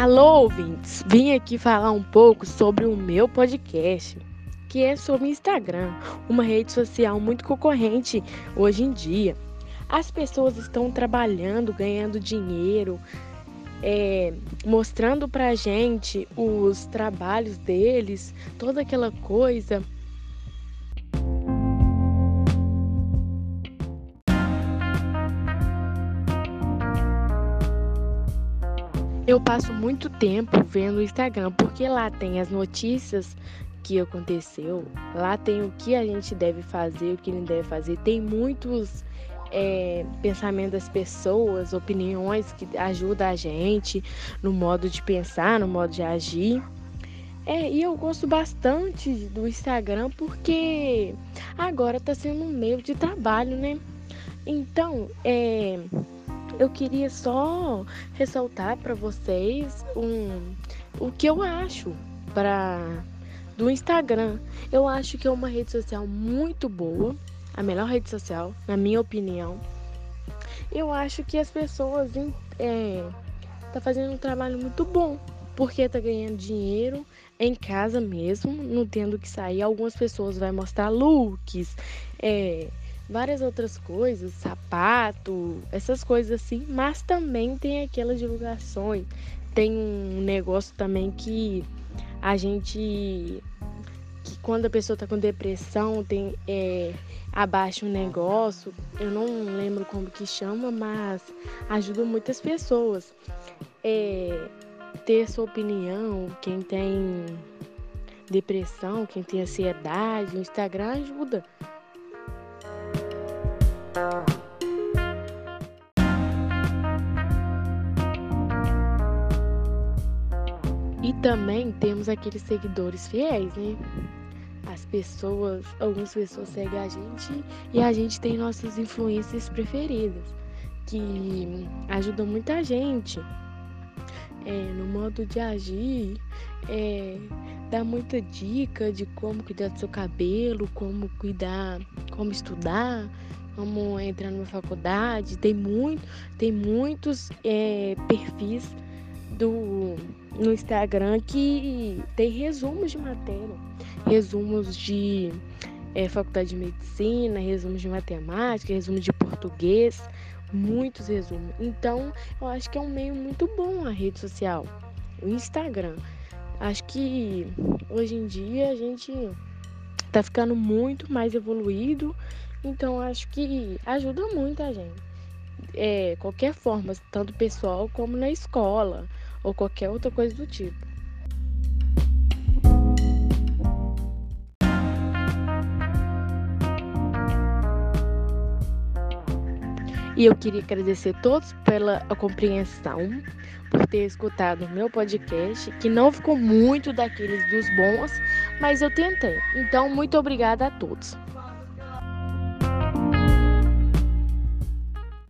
Alô, ouvintes! Vim aqui falar um pouco sobre o meu podcast, que é sobre Instagram, uma rede social muito concorrente hoje em dia. As pessoas estão trabalhando, ganhando dinheiro, é, mostrando pra gente os trabalhos deles, toda aquela coisa. Eu passo muito tempo vendo o Instagram, porque lá tem as notícias que aconteceu, lá tem o que a gente deve fazer, o que não deve fazer, tem muitos é, pensamentos das pessoas, opiniões que ajudam a gente no modo de pensar, no modo de agir. É, e eu gosto bastante do Instagram porque agora está sendo um meio de trabalho, né? Então, é, eu queria só ressaltar para vocês um, o que eu acho para do Instagram. Eu acho que é uma rede social muito boa, a melhor rede social, na minha opinião. Eu acho que as pessoas é, tá fazendo um trabalho muito bom, porque tá ganhando dinheiro em casa mesmo, não tendo que sair. Algumas pessoas vai mostrar looks, é, várias outras coisas, sapato, essas coisas assim, mas também tem aquelas divulgações. Tem um negócio também que a gente que quando a pessoa está com depressão tem é, abaixa um negócio, eu não lembro como que chama, mas ajuda muitas pessoas. É, ter sua opinião, quem tem depressão, quem tem ansiedade, o Instagram ajuda. E também temos aqueles seguidores fiéis, né? As pessoas, algumas pessoas seguem a gente e a gente tem nossas influências preferidas, que ajudam muita gente é, no modo de agir, é, dá muita dica de como cuidar do seu cabelo, como cuidar, como estudar, como entrar numa faculdade. Tem muito, tem muitos é, perfis do no Instagram que tem resumos de matéria, resumos de é, faculdade de medicina, resumos de matemática, resumos de português, muitos resumos. Então, eu acho que é um meio muito bom a rede social, o Instagram. Acho que hoje em dia a gente tá ficando muito mais evoluído, então acho que ajuda muito a gente. É, qualquer forma, tanto pessoal como na escola ou qualquer outra coisa do tipo. E eu queria agradecer a todos pela compreensão, por ter escutado o meu podcast, que não ficou muito daqueles dos bons, mas eu tentei. Então, muito obrigada a todos.